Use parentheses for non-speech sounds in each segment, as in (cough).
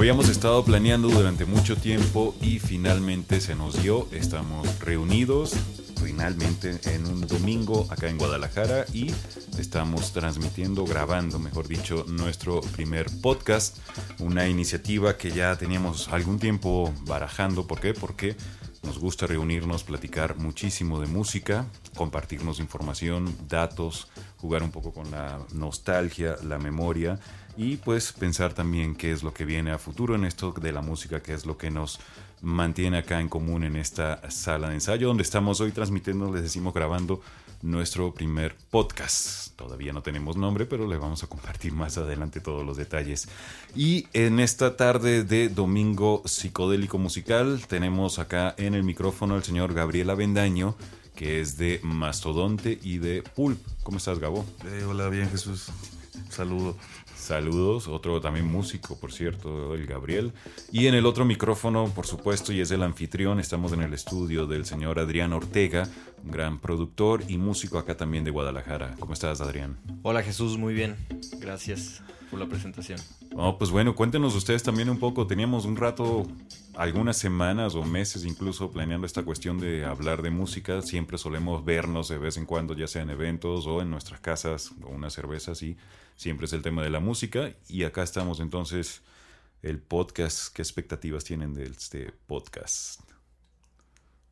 Habíamos estado planeando durante mucho tiempo y finalmente se nos dio. Estamos reunidos finalmente en un domingo acá en Guadalajara y estamos transmitiendo, grabando, mejor dicho, nuestro primer podcast. Una iniciativa que ya teníamos algún tiempo barajando. ¿Por qué? Porque nos gusta reunirnos, platicar muchísimo de música, compartirnos información, datos, jugar un poco con la nostalgia, la memoria y pues pensar también qué es lo que viene a futuro en esto de la música, qué es lo que nos mantiene acá en común en esta sala de ensayo donde estamos hoy transmitiendo, les decimos grabando nuestro primer podcast. Todavía no tenemos nombre, pero le vamos a compartir más adelante todos los detalles. Y en esta tarde de domingo psicodélico musical tenemos acá en el micrófono al señor Gabriel Avendaño, que es de Mastodonte y de Pulp. ¿Cómo estás, Gabo? Eh, hola, bien Jesús. Saludo. Saludos, otro también músico, por cierto, el Gabriel. Y en el otro micrófono, por supuesto, y es el anfitrión, estamos en el estudio del señor Adrián Ortega, un gran productor y músico acá también de Guadalajara. ¿Cómo estás, Adrián? Hola Jesús, muy bien. Gracias por la presentación. Oh, pues bueno, cuéntenos ustedes también un poco. Teníamos un rato, algunas semanas o meses incluso planeando esta cuestión de hablar de música. Siempre solemos vernos de vez en cuando, ya sea en eventos o en nuestras casas o unas cervezas y siempre es el tema de la música. Y acá estamos entonces, el podcast. ¿Qué expectativas tienen de este podcast?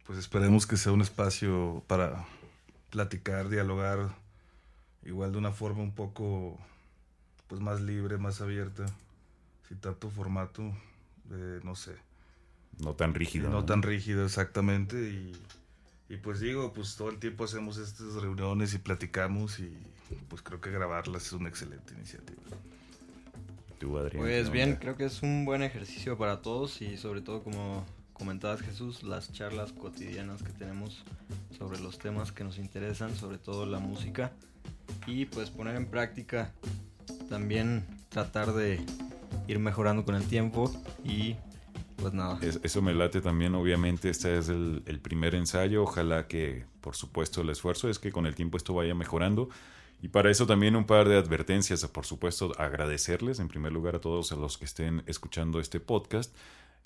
Pues esperemos que sea un espacio para platicar, dialogar, igual de una forma un poco pues más libre, más abierta, sin tanto formato, eh, no sé. No tan rígido. No, tan rígido, exactamente. Y, y, pues digo, pues todo el tiempo hacemos estas reuniones y platicamos y pues creo que grabarlas es una excelente iniciativa. ¿Tú, Adrián, pues bien, creo que es un buen ejercicio para todos y sobre todo como comentabas Jesús, las charlas cotidianas que tenemos sobre los temas que nos interesan, sobre todo la música y pues poner en práctica también tratar de ir mejorando con el tiempo y pues nada. eso me late también, obviamente este es el, primer ensayo, ojalá que por supuesto el esfuerzo es que con el tiempo esto vaya mejorando. Y para eso también un par de advertencias, por supuesto agradecerles en primer lugar a todos a los que estén escuchando este podcast.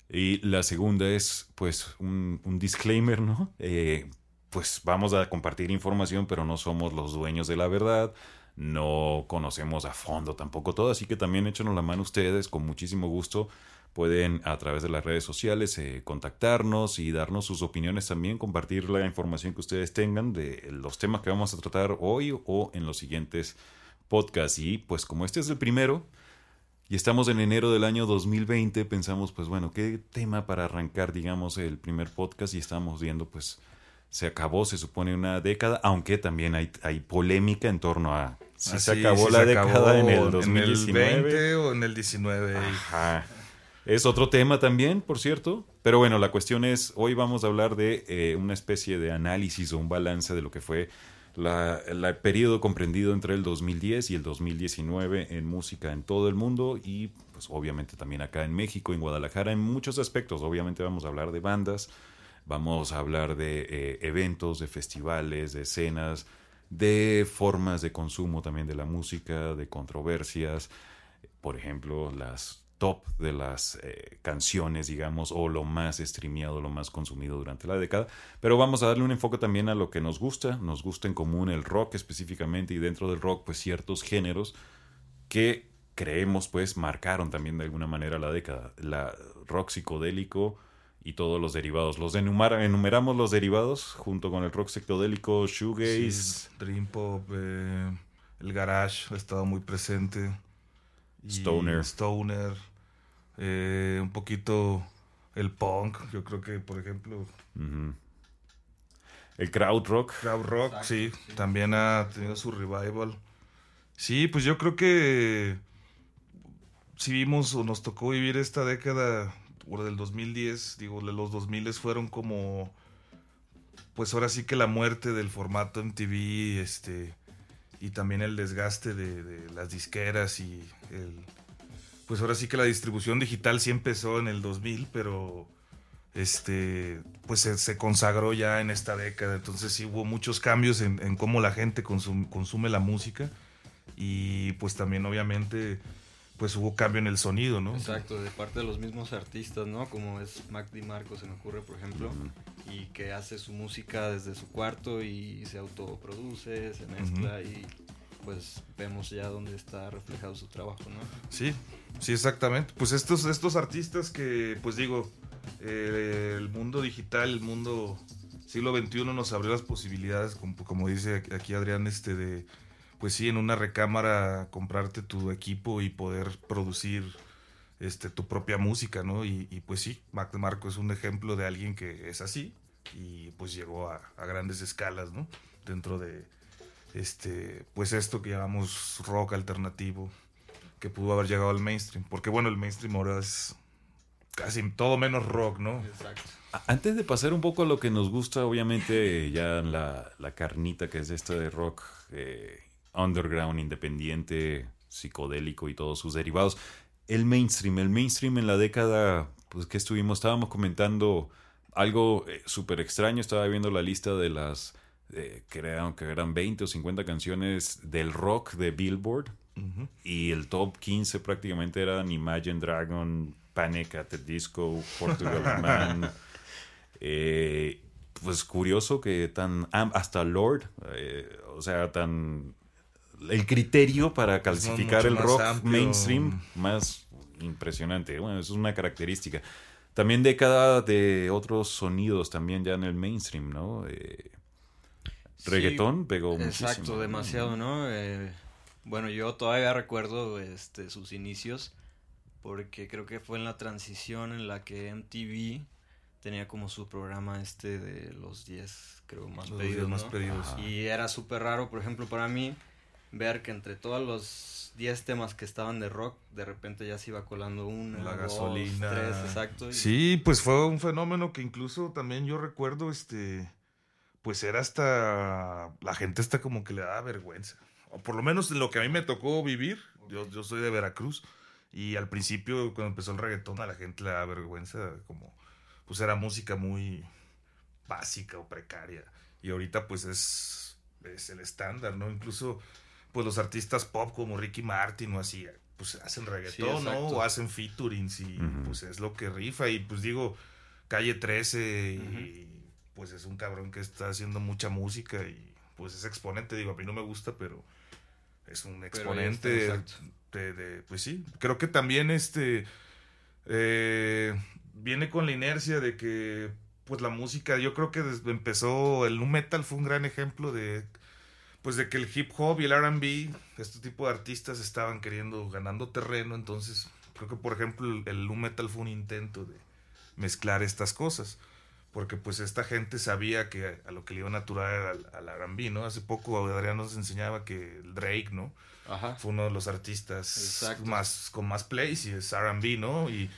Y la segunda es pues un, un disclaimer, ¿no? Eh, pues vamos a compartir información, pero no somos los dueños de la verdad no conocemos a fondo tampoco todo, así que también échenos la mano ustedes, con muchísimo gusto pueden a través de las redes sociales eh, contactarnos y darnos sus opiniones también, compartir la información que ustedes tengan de los temas que vamos a tratar hoy o en los siguientes podcasts. Y pues como este es el primero y estamos en enero del año 2020, pensamos pues bueno, ¿qué tema para arrancar digamos el primer podcast? Y estamos viendo pues se acabó, se supone, una década, aunque también hay, hay polémica en torno a si se acabó la década en el 2019. ¿En el 20 o en el 19? Ajá. Es otro tema también, por cierto. Pero bueno, la cuestión es, hoy vamos a hablar de eh, una especie de análisis o un balance de lo que fue la, el periodo comprendido entre el 2010 y el 2019 en música en todo el mundo y pues obviamente también acá en México, en Guadalajara, en muchos aspectos. Obviamente vamos a hablar de bandas, Vamos a hablar de eh, eventos, de festivales, de escenas, de formas de consumo también de la música, de controversias, por ejemplo, las top de las eh, canciones, digamos, o lo más streameado, lo más consumido durante la década. Pero vamos a darle un enfoque también a lo que nos gusta. Nos gusta en común el rock específicamente y dentro del rock, pues ciertos géneros que creemos, pues, marcaron también de alguna manera la década. La rock psicodélico y todos los derivados. Los enumeramos los derivados junto con el rock psicodélico, shoegaze, dream pop, eh, el garage ha estado muy presente. Stoner. Stoner. Eh, un poquito el punk, yo creo que, por ejemplo. El crowd rock. Crowd rock, sí, también ha tenido su revival. Sí, pues yo creo que si vimos o nos tocó vivir esta década o del 2010, digo, los 2000 fueron como, pues ahora sí que la muerte del formato MTV, este, y también el desgaste de, las disqueras y el, pues ahora sí que la distribución digital sí empezó en el 2000, pero este, pues se, consagró ya en esta década, entonces sí hubo muchos cambios en, en cómo la gente consume la música y pues también obviamente pues hubo cambio en el sonido, ¿no? Exacto, de parte de los mismos artistas, ¿no? Como es Mac DiMarco, se me ocurre, por ejemplo, y que hace su música desde su cuarto y se autoproduce, se mezcla y pues vemos ya dónde está reflejado su trabajo, ¿no? Sí, sí, exactamente. Pues estos, estos artistas que, pues digo, eh, el mundo digital, el mundo siglo XXI nos abrió las posibilidades, como, como dice aquí Adrián, este de pues sí, en una recámara comprarte tu equipo y poder producir este, tu propia música, ¿no? Y, pues sí, Mac Marco es un ejemplo de alguien que es así y pues llegó a, grandes escalas, ¿no? Dentro de, este, pues esto que llamamos rock alternativo, que pudo haber llegado al mainstream, porque bueno, el mainstream ahora es casi todo menos rock, ¿no? Exacto. Antes de pasar un poco a lo que nos gusta, obviamente ya la, la carnita que es esta de rock eh, underground, independiente, psicodélico y todos sus derivados. El mainstream, el mainstream en la década, pues que estuvimos, estábamos comentando algo eh, súper extraño, estaba viendo la lista de las, eh, creo que eran 20 o 50 canciones del rock de Billboard. Y el top 15 prácticamente eran Imagine Dragon, Panic at the Disco, Portugal (laughs) Man. Eh, pues curioso que tan. hasta Lord, o sea, tan el criterio para calcificar el rock mainstream más impresionante. Bueno, eso es una característica. También década de otros sonidos también ya en el mainstream, ¿no? Eh, reggaetón pegó muchísimo. Exacto, demasiado, ¿no? Eh, bueno, yo todavía recuerdo este, sus inicios porque creo que fue en la transición en la que MTV tenía como su programa este de los 10, creo, más pedidos. Más pedidos. Y era súper raro, por ejemplo, para mí ver que entre todos los 10 temas que estaban de rock, de repente ya se iba colando una, la gasolina. tres, exacto. Sí, pues fue un fenómeno que incluso también yo recuerdo, este, pues era hasta, la gente está como que le daba vergüenza. O por lo menos en lo que a mí me tocó vivir, yo, yo soy de Veracruz, y al principio cuando empezó el reggaetón a la gente le daba vergüenza, como, pues era música muy básica o precaria. Y ahorita pues es, es el estándar, ¿no? Incluso pues los artistas pop como Ricky Martin o así, pues hacen reggaetón, ¿no? O hacen featurings y pues es lo que rifa. Y pues digo, Calle 13 y pues es un cabrón que está haciendo mucha música y pues es exponente, digo, a mí no me gusta, pero es un exponente de, pues sí, creo que también este eh, viene con la inercia de que pues la música, yo creo que desde empezó, el nu metal fue un gran ejemplo de pues de que el hip hop y el RB, este tipo de artistas estaban queriendo, ganando terreno, entonces creo que por ejemplo el, el metal fue un intento de mezclar estas cosas, porque pues esta gente sabía que a, lo que le iba a natural al, al R&B, ¿no? Hace poco Adrián nos enseñaba que el Drake, ¿no? Ajá. Fue uno de los artistas más con más plays y es R&B, ¿no? Y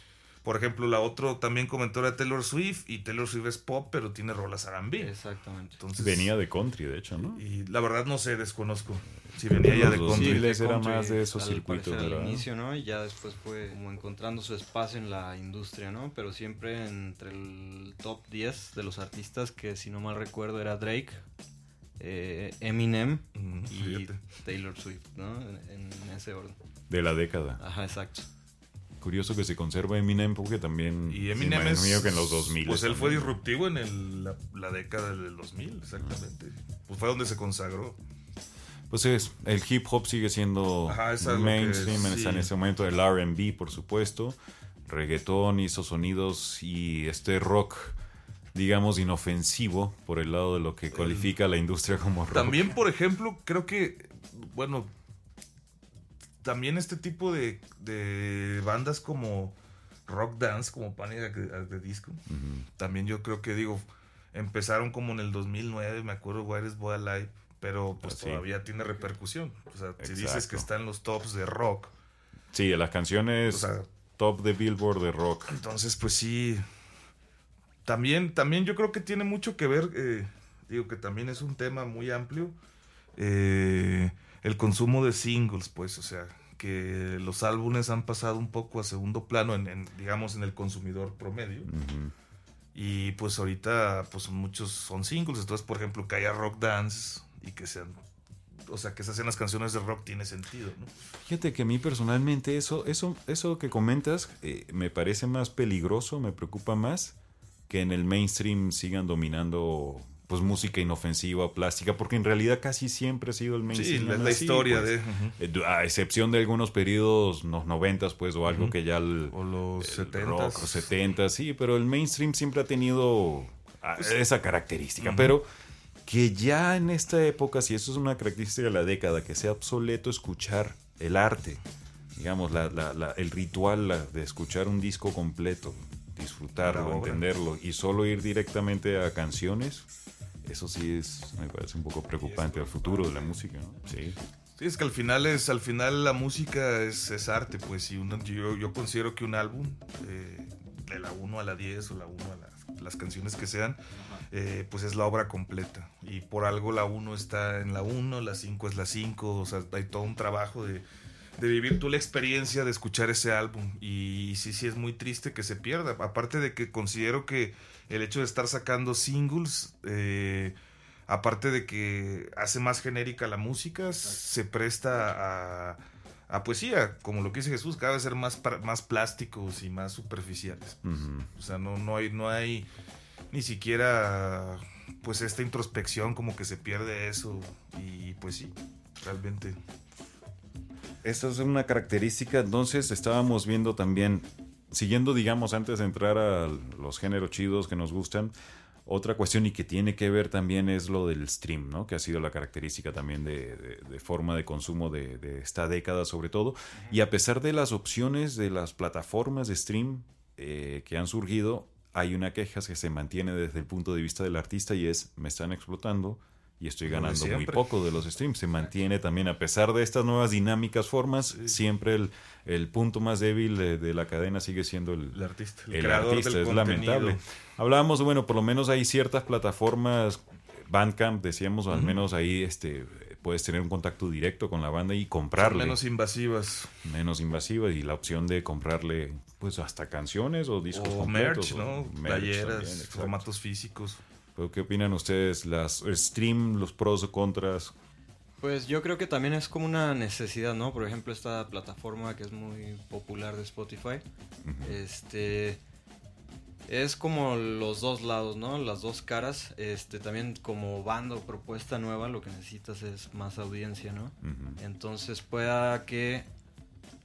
por ejemplo, la otra también comentó era Taylor Swift y Taylor Swift es pop, pero tiene rolas R&B. Exactamente. Entonces, venía de country, de hecho, ¿no? Y, la verdad no sé, desconozco si venía ya de country. Sí, era más de esos circuitos, Al inicio, ¿no? Y ya después fue como encontrando su espacio en la industria, ¿no? Pero siempre entre el top 10 de los artistas que si no mal recuerdo era Drake, eh, Eminem y Taylor Swift, ¿no? en ese orden. De la década. Ajá, exacto curioso que se conserva Eminem porque también Y Eminem es, que en los 2000 Pues él fue disruptivo en el- la, la década del 2000, exactamente. Pues fue donde se consagró. Pues es, el hip hop sigue siendo Ajá, es mainstream sí. en ese momento, el R&B por supuesto, reggaetón hizo sonidos y este rock digamos inofensivo por el lado de lo que cualifica la industria como rock. También, por ejemplo, creo que, bueno, también este tipo de, de bandas como Rock Dance, como Panic at the Disco, también yo creo que, digo, empezaron como en el 2009, me acuerdo, Where is Boy Alive, pero pues Ah, todavía tiene repercusión. O sea, si dices que está en los tops de rock, Sí, de las canciones o sea, top de Billboard de rock. Entonces, pues sí. También, también yo creo que tiene mucho que ver, eh, digo que también es un tema muy amplio, eh, el consumo de singles, pues, o sea, que los álbumes han pasado un poco a segundo plano, en, en, digamos, en el consumidor promedio. Y pues ahorita, pues muchos son singles. Entonces, por ejemplo, que haya rock dance y que sean, o sea, que se hacen las canciones de rock tiene sentido, ¿no? Fíjate que a mí personalmente eso, eso, eso que comentas eh, me parece más peligroso, me preocupa más que en el mainstream sigan dominando pues música inofensiva o plástica, porque en realidad casi siempre ha sido el Sí, mainstream. la, la así, historia pues. de... Eh, A excepción de algunos periodos, los noventas, pues, o algo que ya el, O los el 70s. rock, o 70, sí, pero el mainstream siempre ha tenido ah, esa característica. Pero que ya en esta época, si eso es una característica de la década, que sea obsoleto escuchar el arte, digamos, la- la- la- el ritual la- de escuchar un disco completo, La disfrutarlo, entenderlo y solo ir directamente a canciones. Eso sí es, me parece un poco preocupante al futuro de la música, ¿no? Sí. Sí, es que al final es, al final la música es, es arte, pues, y uno- yo, yo considero que un álbum, eh, de la 1 a la 10 o la 1 a las, las canciones que sean, eh, pues es la obra completa. Y por algo la 1 está en la 1, la 5 es la 5, o sea, hay todo un trabajo de, de vivir tú la experiencia de escuchar ese álbum. Y sí, sí es muy triste que se pierda. Aparte de que considero que el hecho de estar sacando singles, eh, aparte de que hace más genérica la música, se presta a, a poesía, como lo que dice Jesús, cada vez ser más, más plásticos y más superficiales. O sea, no, no hay, no hay ni siquiera pues esta introspección, como que se pierde eso. Y pues sí, realmente. Esta es una característica, entonces estábamos viendo también, siguiendo, digamos, antes de entrar a los géneros chidos que nos gustan, otra cuestión y que tiene que ver también es lo del stream, ¿no? Que ha sido la característica también de, de- de forma de consumo de, de esta década sobre todo. Y a pesar de las opciones de las plataformas de stream eh, que han surgido, hay una queja que se mantiene desde el punto de vista del artista y es, me están explotando y estoy ganando muy poco de los streams. Se mantiene también, a pesar de estas nuevas dinámicas, formas, siempre el, el punto más débil de, de la cadena sigue siendo el, El artista, el el creador artista. del Es contenido. lamentable. Hablábamos, bueno, por lo menos hay ciertas plataformas, Bandcamp, decíamos, al Ujú. menos ahí este puedes tener un contacto directo con la banda y comprarle Menos invasivas. menos invasiva y la opción de comprarle pues hasta canciones o discos O completos, merch, ¿no? Playeras, formatos físicos. Pero, ¿Qué opinan ustedes? Las stream, los pros o contras. Pues yo creo que también es como una necesidad, ¿no? Por ejemplo, esta plataforma que es muy popular de Spotify, este es como los dos lados, ¿no? Las dos caras. Este también como banda o propuesta nueva, lo que necesitas es más audiencia, ¿no? Entonces pueda que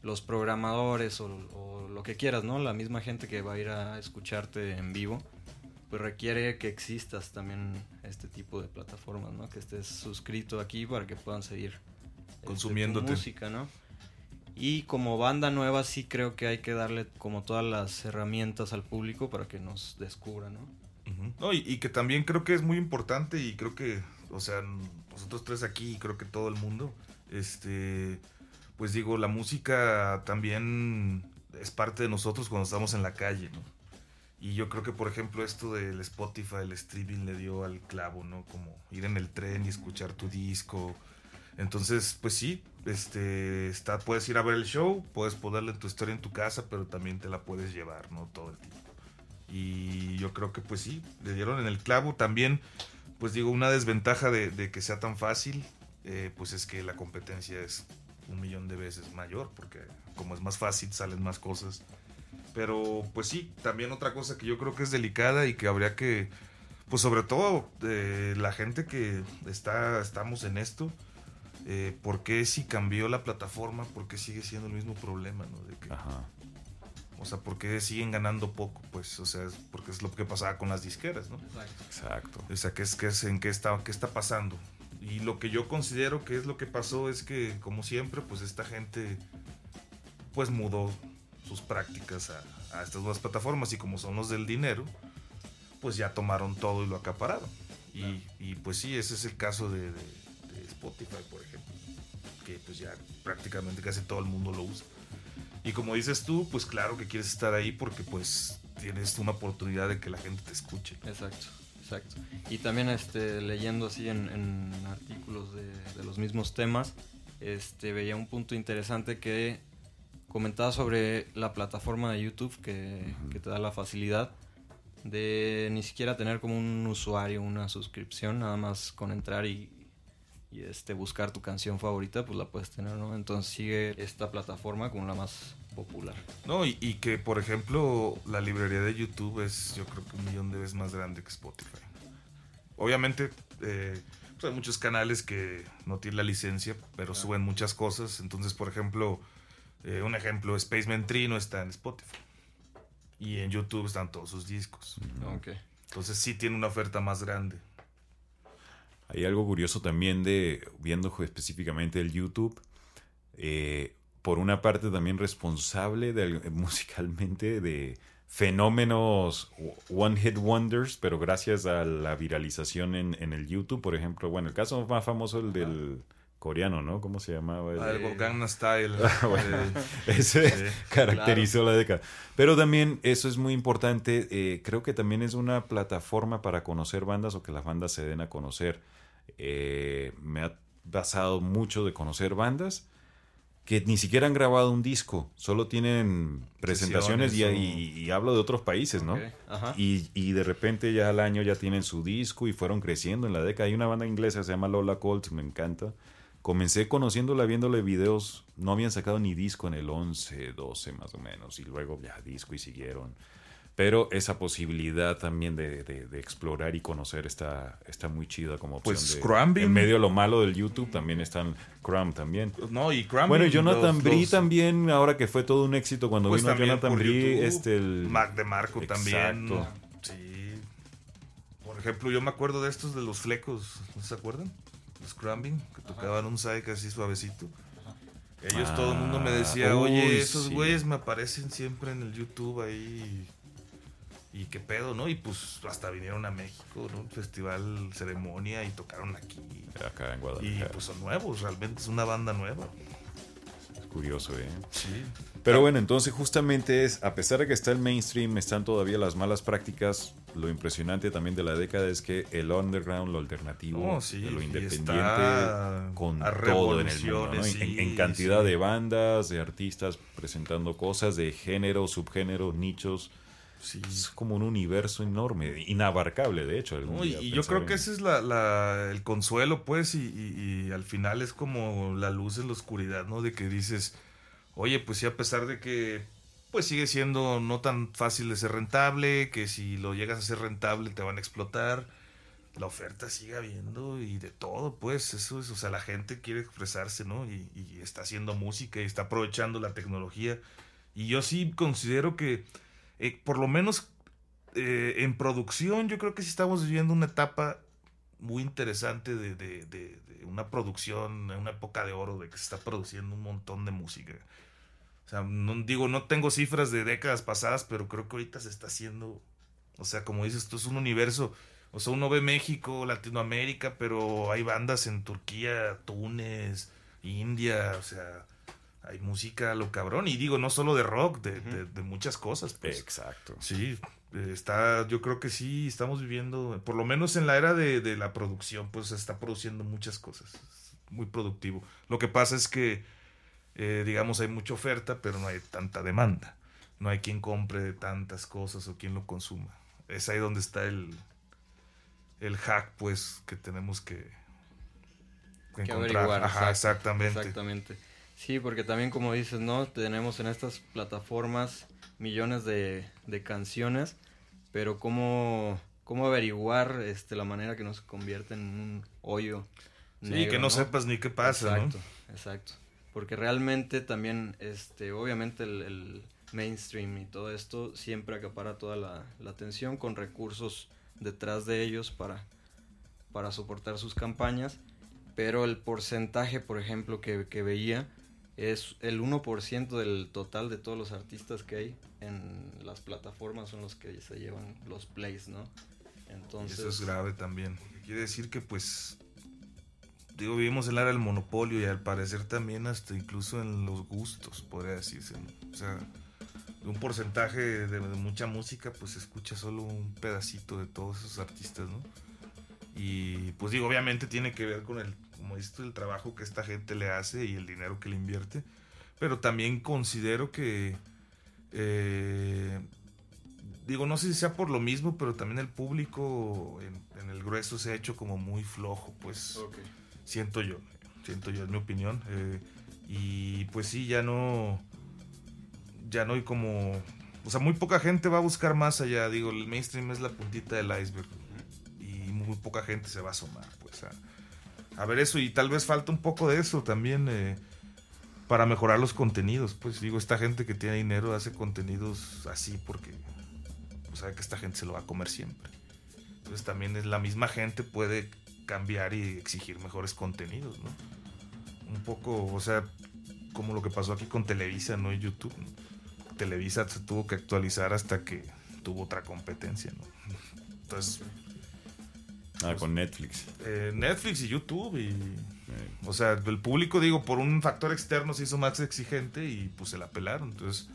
los programadores o, o lo que quieras, ¿no? La misma gente que va a ir a escucharte en vivo, pues requiere que existas también este tipo de plataformas, ¿no? Que estés suscrito aquí para que puedan seguir este, tu Consumiéndote. música, ¿no? Y como banda nueva sí creo que hay que darle como todas las herramientas al público para que nos descubra, ¿no? No, y, y que también creo que es muy importante y creo que, o sea, nosotros tres aquí y creo que todo el mundo, este, pues digo, la música también es parte de nosotros cuando estamos en la calle, ¿no? Y yo creo que, por ejemplo, esto del Spotify, el streaming le dio al clavo, ¿no? Como ir en el tren y escuchar tu disco. Entonces, pues sí, este, está, puedes ir a ver el show, puedes ponerle tu historia en tu casa, pero también te la puedes llevar, ¿no? Todo el tiempo. Y yo creo que pues sí, le dieron en el clavo. También, pues digo, una desventaja de, que sea tan fácil, eh, pues es que la competencia es un millón de veces mayor, porque como es más fácil, salen más cosas. Pero pues sí, también otra cosa que yo creo que es delicada y que habría que, pues sobre todo eh, la gente que está, estamos en esto, eh, ¿por qué si cambió la plataforma? ¿Por qué sigue siendo el mismo problema? ¿no? De que, Ajá. O sea, ¿por qué siguen ganando poco? Pues, o sea, es porque es lo que pasaba con las disqueras, ¿no? Exacto. Exacto. O sea, ¿qué es, qué es, ¿en qué está, qué está pasando? Y lo que yo considero que es lo que pasó es que, como siempre, pues esta gente, pues mudó sus prácticas a, a estas nuevas plataformas y como son los del dinero, pues ya tomaron todo y lo acapararon. Y, y, pues sí, ese es el caso de, de, de Spotify, por ejemplo, que pues ya prácticamente casi todo el mundo lo usa. Y como dices tú, pues claro que quieres estar ahí porque pues tienes una oportunidad de que la gente te escuche. Exacto, exacto. Y también este, leyendo así en, en artículos de, de, los mismos temas, este, veía un punto interesante que comentaba sobre la plataforma de YouTube que, uh -huh. que te da la facilidad de ni siquiera tener como un usuario, una suscripción, nada más con entrar y, y este buscar tu canción favorita, pues la puedes tener, ¿no? Entonces sigue esta plataforma como la más popular. No, y, y, que por ejemplo la librería de YouTube es yo creo que un millón de veces más grande que Spotify. Obviamente eh, pues hay muchos canales que no tienen la licencia, pero claro. suben muchas cosas. Entonces, por ejemplo, eh, un ejemplo, Spaceman Tree no está en Spotify. Y en YouTube están todos sus discos. ¿no? Okay. Entonces sí tiene una oferta más grande. Hay algo curioso también de, viendo específicamente el YouTube, eh, por una parte también responsable de, (laughs) musicalmente de fenómenos one hit wonders, pero gracias a la viralización en, en, el YouTube, por ejemplo, bueno, el caso más famoso el del coreano, ¿no? ¿Cómo se llamaba? El, (laughs) ah, el Gangnam Style. bueno, ese caracterizó claro. la década. Pero también eso es muy importante, eh, creo que también es una plataforma para conocer bandas o que las bandas se den a conocer. Eh, me ha pasado mucho de conocer bandas que ni siquiera han grabado un disco, solo tienen presentaciones y, y, y, hablo de otros países, ¿no? Okay. Y, y, de repente ya al año ya tienen su disco y fueron creciendo en la década. Hay una banda inglesa que se llama Lola Colts, me encanta. Comencé conociéndola, viéndole videos, no habían sacado ni disco en el 11, 12 más o menos, y luego ya disco y siguieron. Pero esa posibilidad también de, de, de, explorar y conocer está, está muy chida como opción. Pues de, Crumbing. En medio de lo malo del YouTube también están Crumb también. No, y Crumbing. Bueno, Jonathan Bree también, ahora que fue todo un éxito cuando pues vino Jonathan Bree, este el... Mac de Marco Exacto. también. Sí. Por ejemplo, yo me acuerdo de estos de los flecos, ¿no se acuerdan? Los Crumbing, que tocaban Ajá. un psych así suavecito. Ellos, ah, todo el mundo me decía, oye, uy, esos sí. güeyes me aparecen siempre en el YouTube ahí y qué pedo, ¿no? Y pues hasta vinieron a México, ¿no? Un festival ceremonia y tocaron aquí. Acá en Guadalajara. Y pues son nuevos, realmente es una banda nueva. Es curioso, ¿eh? Sí. Pero bueno, entonces justamente es, a pesar de que está el mainstream, están todavía las malas prácticas. Lo impresionante también de la década es que el underground, lo alternativo, oh, sí, lo independiente, con todo en el mundo, ¿no? sí, en, en, cantidad de bandas, de artistas presentando cosas, de género, subgéneros, nichos. Sí. Es como un universo enorme, inabarcable, de hecho. No, y, y yo creo en... que ese es la, la, el consuelo, pues, y, y, y, al final es como la luz en la oscuridad, ¿no? De que dices, oye, pues sí, a pesar de que, pues sigue siendo no tan fácil de ser rentable, que si lo llegas a ser rentable te van a explotar, la oferta sigue habiendo y de todo, pues, eso es, o sea, la gente quiere expresarse, ¿no? Y, y está haciendo música y está aprovechando la tecnología. Y yo sí considero que eh, por lo menos eh, en producción, yo creo que sí estamos viviendo una etapa muy interesante de, de, de, de, una producción, una época de oro, de que se está produciendo un montón de música. O sea, no digo, no tengo cifras de décadas pasadas, pero creo que ahorita se está haciendo, o sea, como dices, esto es un universo. O sea, uno ve México, Latinoamérica, pero hay bandas en Turquía, Túnez, India, o sea, hay música lo cabrón. Y digo, no solo de rock, de, uh -huh. de, de muchas cosas. Pues. Exacto. Sí, está, yo creo que sí, estamos viviendo, por lo menos en la era de, de, la producción, pues se está produciendo muchas cosas. Muy productivo. Lo que pasa es que, eh, digamos, hay mucha oferta, pero no hay tanta demanda. No hay quien compre tantas cosas o quien lo consuma. Es ahí donde está el, el hack, pues, que tenemos que, que encontrar. Ajá, exactamente. Exactamente. Sí, porque también como dices, ¿no? Tenemos en estas plataformas millones de, de canciones, pero ¿cómo, cómo averiguar este, la manera que no se convierte en un hoyo? Sí, que no, sepas ni qué pasa, exacto, Exacto, porque realmente también, este, obviamente el, el mainstream y todo esto siempre acapara toda la, la, atención con recursos detrás de ellos para, para soportar sus campañas, pero el porcentaje, por ejemplo, que, que veía es el 1% del total de todos los artistas que hay en las plataformas son los que se llevan los plays, ¿no? Entonces... eso es grave también. Quiere decir que pues digo, vivimos en la era del monopolio y al parecer también hasta incluso en los gustos, podría decirse. O sea, un porcentaje de, mucha música, pues se escucha solo un pedacito de todos esos artistas, ¿no? Y pues digo, obviamente tiene que ver con el, como dices el trabajo que esta gente le hace y el dinero que le invierte. Pero también considero que, eh, digo, no sé si sea por lo mismo, pero también el público en, el grueso se ha hecho como muy flojo, pues. Siento yo, siento yo, es mi opinión. Eh, y pues sí, ya no, ya no hay como, o sea, muy poca gente va a buscar más allá. Digo, el mainstream es la puntita del iceberg y muy poca gente se va a asomar, pues, a, ver eso. Y tal vez falta un poco de eso también eh, para mejorar los contenidos. Pues digo, esta gente que tiene dinero hace contenidos así porque pues, sabe que esta gente se lo va a comer siempre. Entonces también es la misma gente puede cambiar y exigir mejores contenidos, ¿no? Un poco, o sea, como lo que pasó aquí con Televisa, ¿no? Y YouTube. Televisa se tuvo que actualizar hasta que tuvo otra competencia, ¿no? (laughs) Entonces. Ah, pues, con Netflix. Eh, Netflix y YouTube y. O sea, el público, digo, por un factor externo se hizo más exigente y pues se la pelaron. Entonces,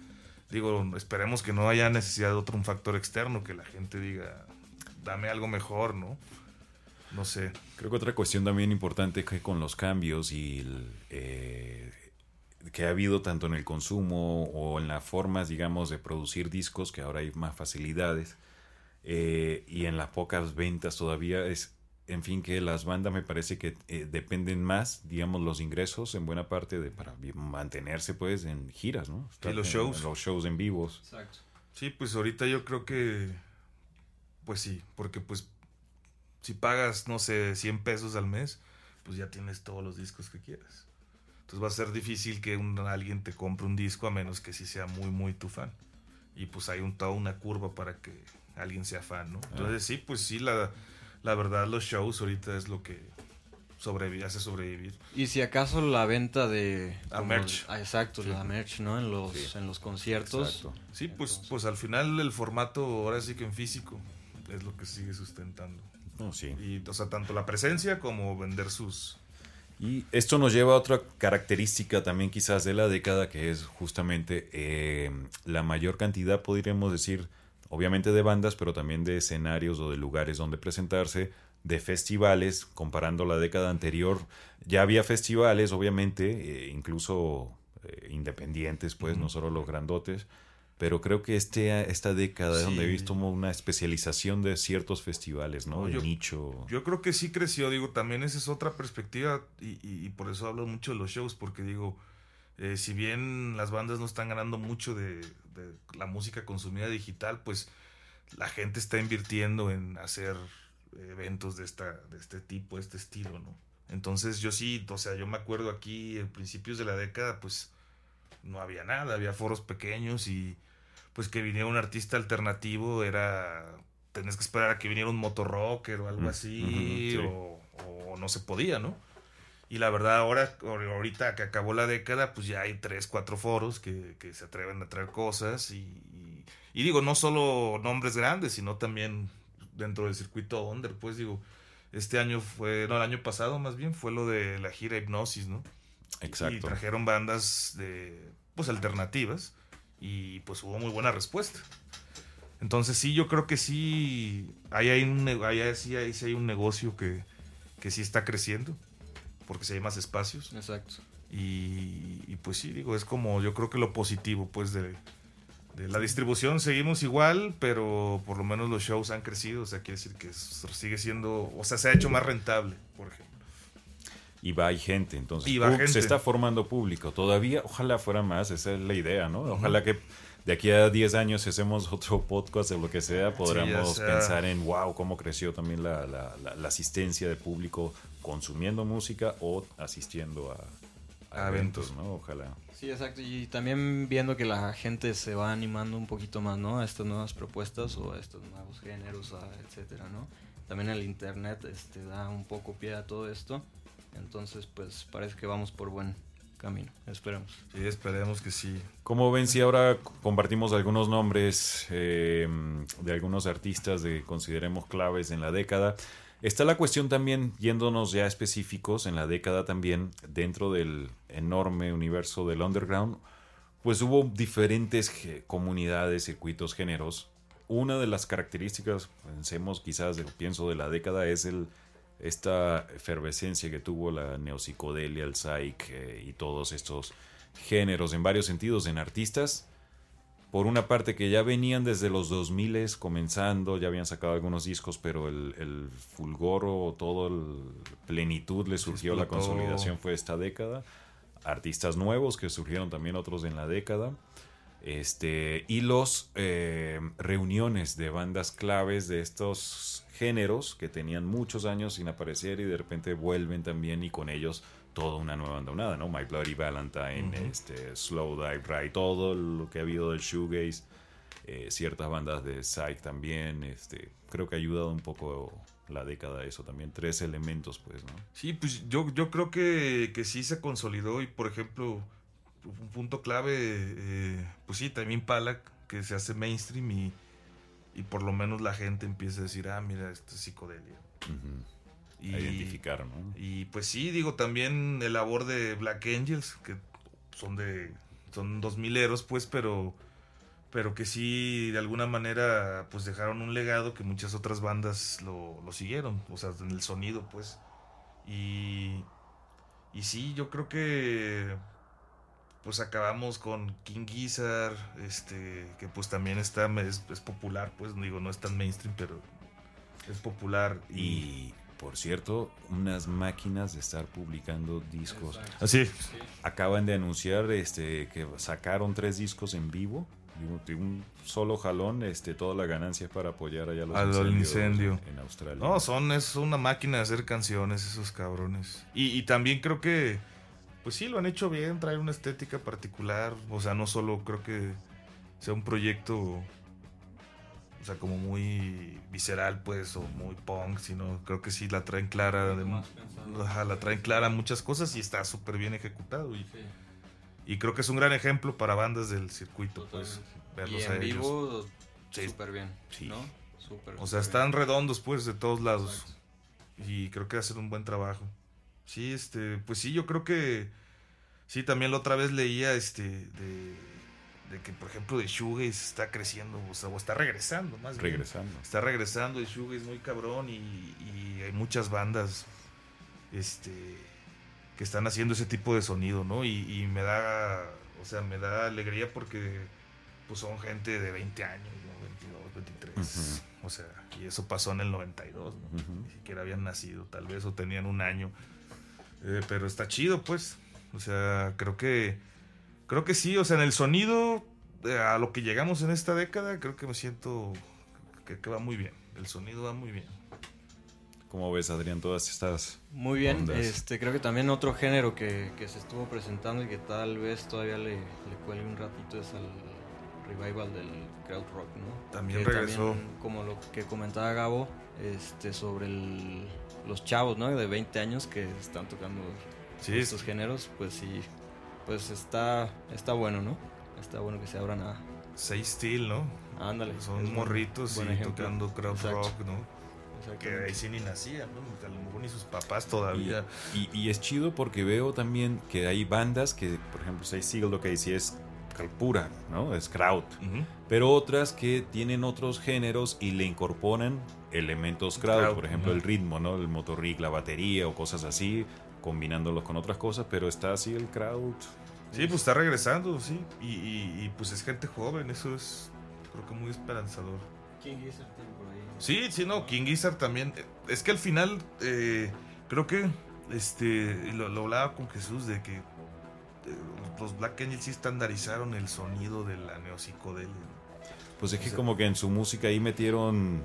digo, esperemos que no haya necesidad de otro un factor externo, que la gente diga, dame algo mejor, ¿no? no sé. Creo que otra cuestión también importante que con los cambios y el, eh, que ha habido tanto en el consumo o en las formas, digamos, de producir discos, que ahora hay más facilidades, eh, y en las pocas ventas todavía es, en fin, que las bandas me parece que eh, dependen más, digamos, los ingresos en buena parte de para mantenerse, pues, en giras, ¿no? y los shows. los shows en vivos. Exacto. Sí, pues ahorita yo creo que, pues sí, porque pues si pagas, no sé, 100 pesos al mes, pues ya tienes todos los discos que quieras. Entonces va a ser difícil que un, alguien te compre un disco a menos que sí sea muy, muy tu fan. Y pues hay un, toda una curva para que alguien sea fan, ¿no? Entonces sí, pues sí, la, la verdad los shows ahorita es lo que sobrevive, hace sobrevivir. Y si acaso la venta de... A merch. Ah, exacto, la merch, ¿no? En los, en los conciertos. Sí, pues, pues al final el formato ahora sí que en físico es lo que sigue sustentando. Oh, sí. Y, o sea, tanto la presencia como vender sus... Y esto nos lleva a otra característica también quizás de la década, que es justamente eh, la mayor cantidad, podríamos decir, obviamente de bandas, pero también de escenarios o de lugares donde presentarse, de festivales, comparando la década anterior. Ya había festivales, obviamente, eh, incluso eh, independientes, pues, no solo los grandotes pero creo que este, esta década es donde he visto una especialización de ciertos festivales, ¿no? de nicho. Yo creo que sí creció, digo, también esa es otra perspectiva y, y, por eso hablo mucho de los shows, porque digo, eh, si bien las bandas no están ganando mucho de, de, la música consumida digital, pues la gente está invirtiendo en hacer eventos de, esta, de este tipo, de este estilo, ¿no? Entonces yo sí, o sea, yo me acuerdo aquí en principios de la década, pues no había nada, había foros pequeños y pues que viniera un artista alternativo era tenés que esperar a que viniera un motorrocker o algo mm, así o, no se podía, ¿no? Y la verdad ahora, ahorita que acabó la década, pues ya hay tres, cuatro foros que, se atreven a traer cosas y, y, digo, no solo nombres grandes, sino también dentro del circuito under, pues digo, este año fue, no, el año pasado más bien fue lo de la gira Hipnosis, ¿no? Exacto. Y trajeron bandas de, pues alternativas y pues hubo muy buena respuesta. Entonces sí, yo creo que sí, ahí hay un, ahí sí, hay, sí hay un negocio que, que sí está creciendo, porque sí hay más espacios. Exacto. Y, y, pues sí, digo, es como yo creo que lo positivo pues de, de, la distribución seguimos igual, pero por lo menos los shows han crecido, o sea, quiere decir que sigue siendo, o sea, se ha hecho más rentable, por ejemplo. Y va hay gente, entonces Y va gente. se está formando público. Todavía, ojalá fuera más, esa es la idea, ¿no? Ojalá que de aquí a 10 años, si hacemos (laughs) otro podcast de lo que sea, podamos sea. pensar en, wow, cómo creció también la, la- la- la asistencia de público consumiendo música o asistiendo a, a A eventos, eventos. ¿no? Ojalá. Sí, exacto. Y también viendo que la gente se va animando un poquito más, ¿no? A estas nuevas propuestas o a estos nuevos géneros, a etcétera, ¿no? También el internet este, da un poco pie a todo esto. Entonces, pues parece que vamos por buen camino. Esperemos. Sí, esperemos que sí. Como ven, si ahora compartimos algunos nombres eh, de algunos artistas de consideremos claves en la década, está la cuestión también, yéndonos ya específicos en la década también, dentro del enorme universo del underground, pues hubo diferentes comunidades, circuitos, géneros. Una de las características, pensemos quizás, pienso de la década, es el esta efervescencia que tuvo la neopsicodelia, el psych eh, y todos estos géneros en varios sentidos en artistas. Por una parte que ya venían desde los 2000 comenzando, ya habían sacado algunos discos, pero el, el fulgor o todo el plenitud le surgió, la consolidación fue esta década. Artistas nuevos que surgieron también otros en la década. Este, y los eh, reuniones de bandas claves de estos géneros que tenían muchos años sin aparecer y de repente vuelven también y con ellos toda una nueva andonada, ¿no? My Bloody Valentine, este, Slow Dive Ride, todo lo que ha habido del shoegaze, eh, ciertas bandas de psych también, este, creo que ha ayudado un poco la década eso también, tres elementos pues, ¿no? Sí, pues yo, yo creo que, que sí se consolidó y por ejemplo, un punto clave, eh, pues sí, también Pala, que se hace mainstream y, y por lo menos la gente empieza a decir, ah, mira, esto es psicodelia. Ujú. Y, A identificar, ¿no? Y pues sí, digo, también el labor de Black Angels, que son de, son dos mileros, pues, pero, pero que sí, de alguna manera, pues dejaron un legado que muchas otras bandas lo, lo siguieron, o sea, en el sonido, pues. Y, y sí, yo creo que pues acabamos con King Gizzard, este, que pues también está, es, es popular, pues digo, no es tan mainstream, pero es popular. Y por cierto, unas máquinas de estar publicando discos. así, Acaban de anunciar este que sacaron tres discos en vivo. De un, solo jalón, este, toda la ganancia para apoyar allá los Al incendio. en Australia. No, son, es una máquina de hacer canciones esos cabrones. Y, y también creo que, pues sí, lo han hecho bien, traer una estética particular. O sea, no solo creo que sea un proyecto, o sea, como muy visceral, pues, o muy punk, sino creo que sí la traen clara. De, ajá, la traen clara muchas cosas y está súper bien ejecutado. Y, y creo que es un gran ejemplo para bandas del circuito, pues, Y verlos en a ellos. vivo, Sí. súper bien, Sí. ¿no? Súper, O sea, súper están redondos, pues, de todos lados. Y creo que hacen un buen trabajo. Sí, este, pues sí, yo creo que. Sí, también la otra vez leía, este, de, de que, por ejemplo, de Shoegaze está creciendo, o sea, o está regresando, más bien. Regresando. Está regresando el Shoegaze muy cabrón y, y hay muchas bandas, este, que están haciendo ese tipo de sonido, ¿no? Y, y me da, o sea, me da alegría porque, pues, son gente de 20 años, ¿no? 22, 23. O sea, y eso pasó en el 92, ¿no? Ni siquiera habían nacido, tal vez, o tenían un año. Eh, pero está chido, pues. O sea, creo que. Creo que sí, o sea, en el sonido, eh, a lo que llegamos en esta década, creo que me siento que, que va muy bien. El sonido va muy bien. ¿Cómo ves, Adrián, todas estas Muy bien, ondas? este creo que también otro género que, que se estuvo presentando y que tal vez todavía le, le cuelgue un ratito es el revival del crowd rock, ¿no? También Que regresó. como lo que comentaba Gabo, este sobre el- los chavos, ¿no? De 20 años que están tocando Sí, estos géneros, pues sí, pues está está bueno, ¿no? Está bueno que se abran a Seis Steel, ¿no? ándale. Son es buen- morritos buen y tocando crowd Exacto, rock, ¿no? Que ahí sí ni nacían, ¿no? A lo mejor ni sus papás todavía. Y, y es chido porque veo también que hay bandas que, por ejemplo, Seis Seagull lo que dice es pura, ¿no? Es crowd. Pero otras que tienen otros géneros y le incorporan elementos crowd, Crowd, por ejemplo, el ritmo, ¿no? El motorrig, la batería o cosas así, combinándolos con otras cosas, pero está así el crowd. Sí, pues está regresando, sí. Y, y- y, pues es gente joven, eso es creo que muy esperanzador. King Gizzard tiene por ahí. Sí, sí, no, King Gizzard también. Es que al final, eh, creo que este, lo, lo hablaba con Jesús de que eh, los Black Angels sí estandarizaron el sonido de la neopsicodelia. Pues es que O sea- como que en su música ahí metieron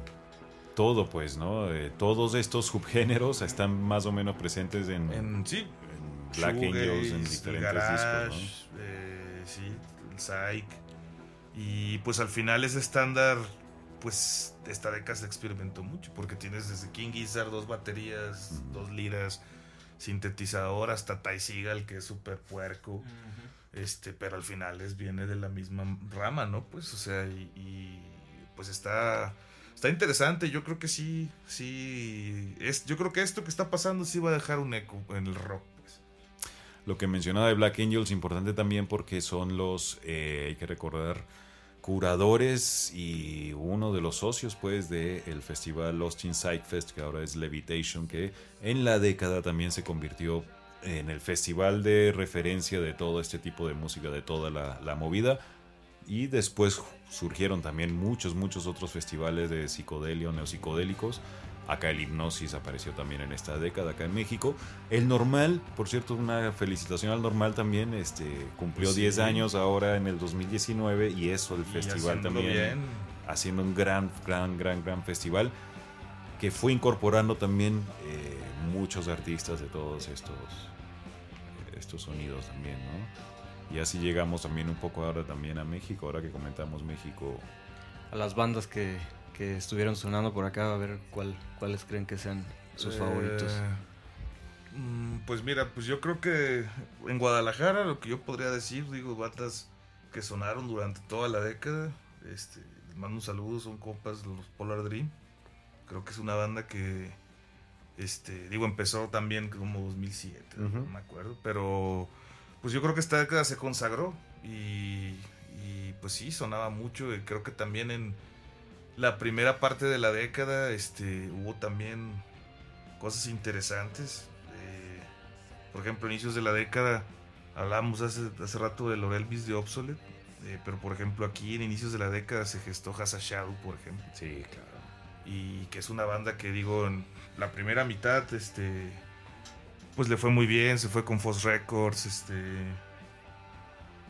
todo, pues, ¿no? Eh, todos estos subgéneros están más o menos presentes en, En, sí, en Black Angels, en diferentes garage, discos, eh, sí, el psych. Y pues al final ese estándar, pues esta década se experimentó mucho, porque tienes desde King Gizzard dos baterías, dos liras, sintetizador, hasta Ty Seagal, que es súper puerco. Este, pero al final es, viene de la misma rama, ¿no? Pues, o sea, y, y, pues está, está interesante. Yo creo que sí, sí, yo creo que esto que está pasando sí va a dejar un eco en el rock, pues. Lo que mencionaba de Black Angels, importante también porque son los, eh, hay que recordar, curadores y uno de los socios pues del festival Austin Psych Fest, que ahora es Levitation, que en la década también se convirtió en el festival de referencia de todo este tipo de música, de toda la movida. Y después surgieron también muchos, muchos otros festivales de psicodelio, neopsicodélicos. Acá el Hipnosis apareció también en esta década, acá en México. El Normal, por cierto, una felicitación al Normal también, este, cumplió sí. 10 años ahora en el 2019 y eso, el Y festival también, bien. haciendo un gran, gran, gran, gran festival que fue incorporando también eh, muchos artistas de todos estos, estos sonidos también, ¿no? Y así llegamos también un poco ahora también a México, ahora que comentamos México. A las bandas que, que estuvieron sonando por acá, a ver cuál, cuáles creen que sean sus Eh, favoritos. mm, Pues mira, pues yo creo que en Guadalajara lo que yo podría decir, digo, batas que sonaron durante toda la década, este, les mando un saludo, son compas los Polar Dream. Creo que es una banda que, este, digo, empezó también como 2007, Ujú. no me acuerdo, pero pues yo creo que esta década se consagró y, y, pues sí, sonaba mucho y creo que también en la primera parte de la década este, hubo también cosas interesantes. eh, por ejemplo, inicios de la década, hablábamos hace, hace rato de Lorelvis de Obsolete, eh, pero por ejemplo aquí en inicios de la década se gestó Hasa Shadow, por ejemplo Sí, claro. y que es una banda que digo en la primera mitad este pues le fue muy bien se fue con Foss Records este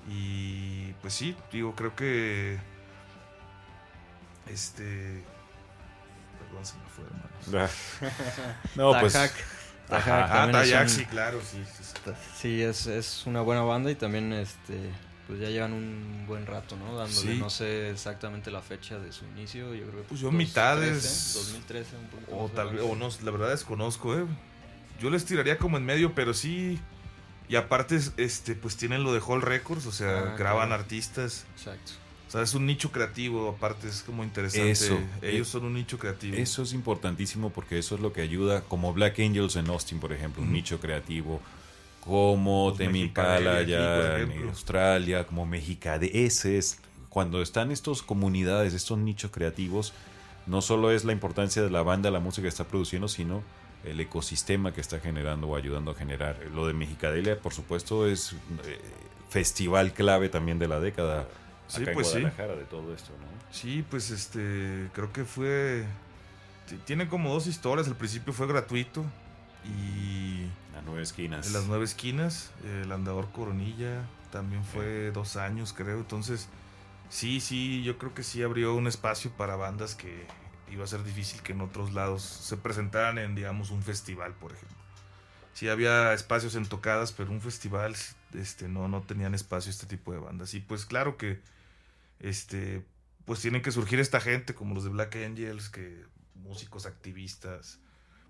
y pues sí digo creo que este perdón se me fue hermanos (laughs) no, pues ah Tayak, sí claro sí, sí, sí. Sí, es, es una buena banda y también este pues ya llevan un buen rato, ¿no? Dándole, Sí. no sé exactamente la fecha de su inicio, yo creo que Pues yo 2013, mitades. 2013, un poquito o tal vez o no la verdad desconozco eh yo les tiraría como en medio pero sí y aparte este pues tienen lo de Hall Records o sea Ah, graban claro. artistas Exacto. O sea, es un nicho creativo, aparte es como interesante. Eso. Ellos son un nicho creativo. Eso es importantísimo porque eso es lo que ayuda, como Black Angels en Austin, por ejemplo, un nicho creativo, como Temi Impala por en. Australia, como Mexicade. Ese es, cuando están estas comunidades, estos nichos creativos, no solo es la importancia de la banda, la música que está produciendo, sino el ecosistema que está generando o ayudando a generar. Lo de Mexicadelia, por supuesto, es eh, festival clave también de la década. Sí, acá en pues sí. De todo esto, ¿no? Sí, pues este, creo que fue... Tiene como dos historias. Al principio fue gratuito y Las nueve esquinas. en las nueve esquinas, el andador Coronilla, también fue dos años creo. Entonces, sí, sí, yo creo que sí abrió un espacio para bandas que iba a ser difícil que en otros lados se presentaran en, digamos, un festival, por ejemplo. Sí había espacios en tocadas, pero un festival este, no, no tenían espacio este tipo de bandas. Y pues claro que este, pues tienen que surgir esta gente como los de Black Angels, que músicos activistas,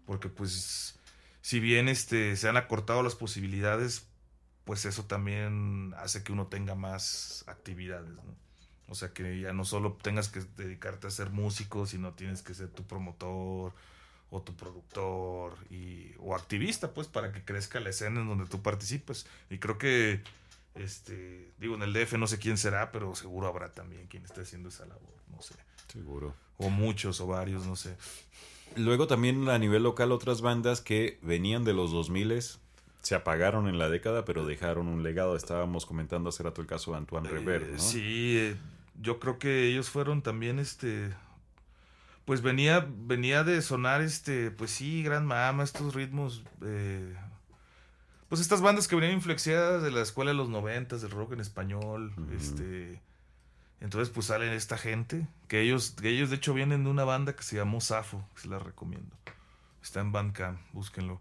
porque pues si bien este, se han acortado las posibilidades, pues eso también hace que uno tenga más actividades, ¿no? O sea, que ya no solo tengas que dedicarte a ser músico, sino tienes que ser tu promotor o tu productor y, o activista, pues, para que crezca la escena en donde tú participes. Y creo que, este, digo, en el DF no sé quién será, pero seguro habrá también quien esté haciendo esa labor, no sé. Seguro. O muchos o varios, no sé. Luego también a nivel local otras bandas que venían de los 2000 se apagaron en la década, pero dejaron un legado. Estábamos comentando hace rato el caso de Antoine Rever, Eh, ¿no? Sí, eh, yo creo que ellos fueron también, este, pues venía, venía de sonar, este, pues sí, gran mama, estos ritmos, eh, pues estas bandas que venían influenciadas de la escuela de los noventas, del rock en español, este... Entonces pues sale esta gente, que ellos, que ellos de hecho vienen de una banda que se llamó Safo, que se la recomiendo. Está en Bandcamp, búsquenlo.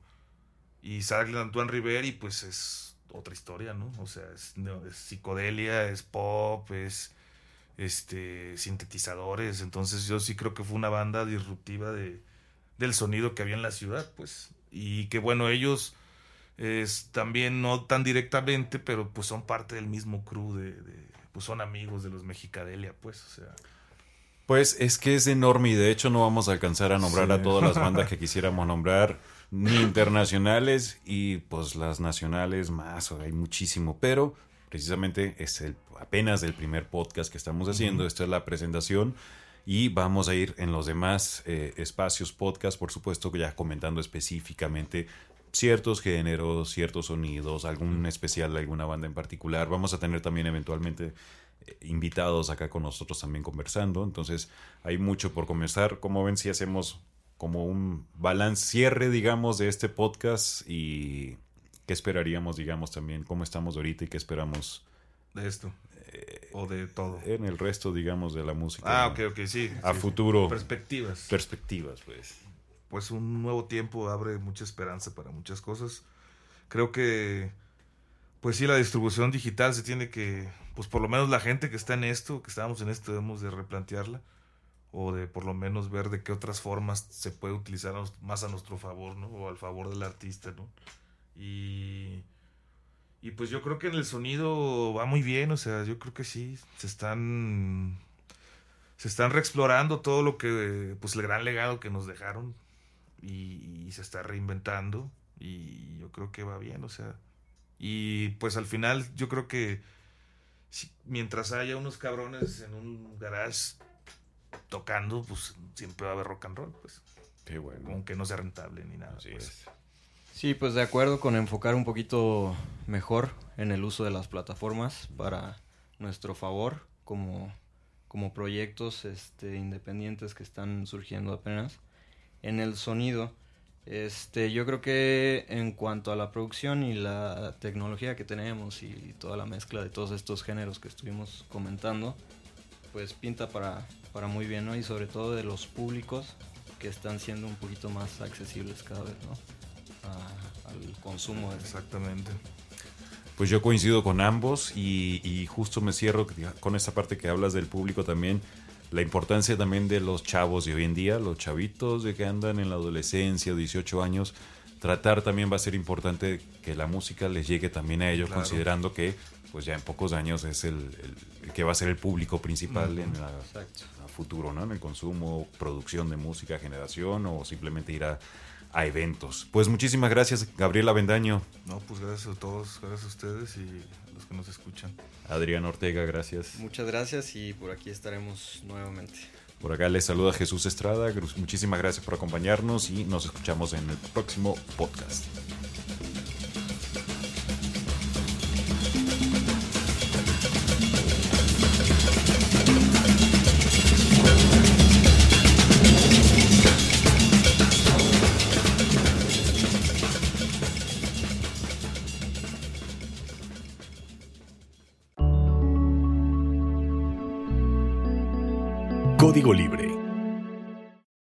Y sale Antoine River y pues es otra historia, ¿no? O sea, es, es psicodelia, es pop, es este sintetizadores. Entonces yo sí creo que fue una banda disruptiva de, del sonido que había en la ciudad, pues. Y que bueno, ellos es, también no tan directamente, pero pues son parte del mismo crew de, pues son amigos de los Mexicadelia, pues, o sea. Pues es que es enorme y de hecho no vamos a alcanzar a nombrar a todas las bandas que (laughs) quisiéramos nombrar, ni internacionales y pues las nacionales más, hay muchísimo, pero precisamente es el apenas el primer podcast que estamos haciendo, esta es la presentación y vamos a ir en los demás eh, espacios podcast, por supuesto, ya comentando específicamente ciertos géneros, ciertos sonidos, algún especial de alguna banda en particular. Vamos a tener también eventualmente eh, invitados acá con nosotros también conversando. Entonces hay mucho por comenzar. Como ven, si hacemos como un balance, cierre, digamos, de este podcast y qué esperaríamos, digamos, también, cómo estamos ahorita y qué esperamos. De esto. Eh, o de todo. En el resto, digamos, de la música. Ah, ok, ok, sí. A futuro. Perspectivas. Perspectivas, pues pues un nuevo tiempo abre mucha esperanza para muchas cosas. Creo que, pues sí, la distribución digital se tiene que, pues por lo menos la gente que está en esto, que estamos en esto, debemos de replantearla o de por lo menos ver de qué otras formas se puede utilizar más a nuestro favor, ¿no? O al favor del artista, ¿no? Y, y pues yo creo que en el sonido va muy bien, o sea, yo creo que sí, se están se están reexplorando todo lo que, pues el gran legado que nos dejaron, y, se está reinventando y yo creo que va bien, o sea, y pues al final yo creo que mientras haya unos cabrones en un garage tocando, pues siempre va a haber rock and roll, pues. Qué bueno. Aunque no sea rentable ni nada. pues. Sí, pues de acuerdo con enfocar un poquito mejor en el uso de las plataformas para nuestro favor como, como proyectos este, independientes que están surgiendo apenas en el sonido. Este, yo creo que en cuanto a la producción y la tecnología que tenemos y toda la mezcla de todos estos géneros que estuvimos comentando, pues pinta para, para muy bien, ¿no? Y sobre todo de los públicos que están siendo un poquito más accesibles cada vez, ¿no? Al consumo. Exactamente. Pues yo coincido con ambos y, y justo me cierro con esa parte que hablas del público también la importancia también de los chavos de hoy en día, los chavitos de que andan en la adolescencia, 18 años, tratar también va a ser importante que la música les llegue también a ellos, considerando que pues ya en pocos años es el, que va a ser el público principal en la, futuro, ¿no? En el consumo, producción de música, generación o simplemente ir a, a eventos. Pues muchísimas gracias, Gabriela Bendaño. No, pues gracias a todos, gracias a ustedes y a los que nos escuchan. Adrián Ortega, gracias. Muchas gracias y por aquí estaremos nuevamente. Por acá les saluda Jesús Estrada. Muchísimas gracias por acompañarnos y nos escuchamos en el próximo podcast.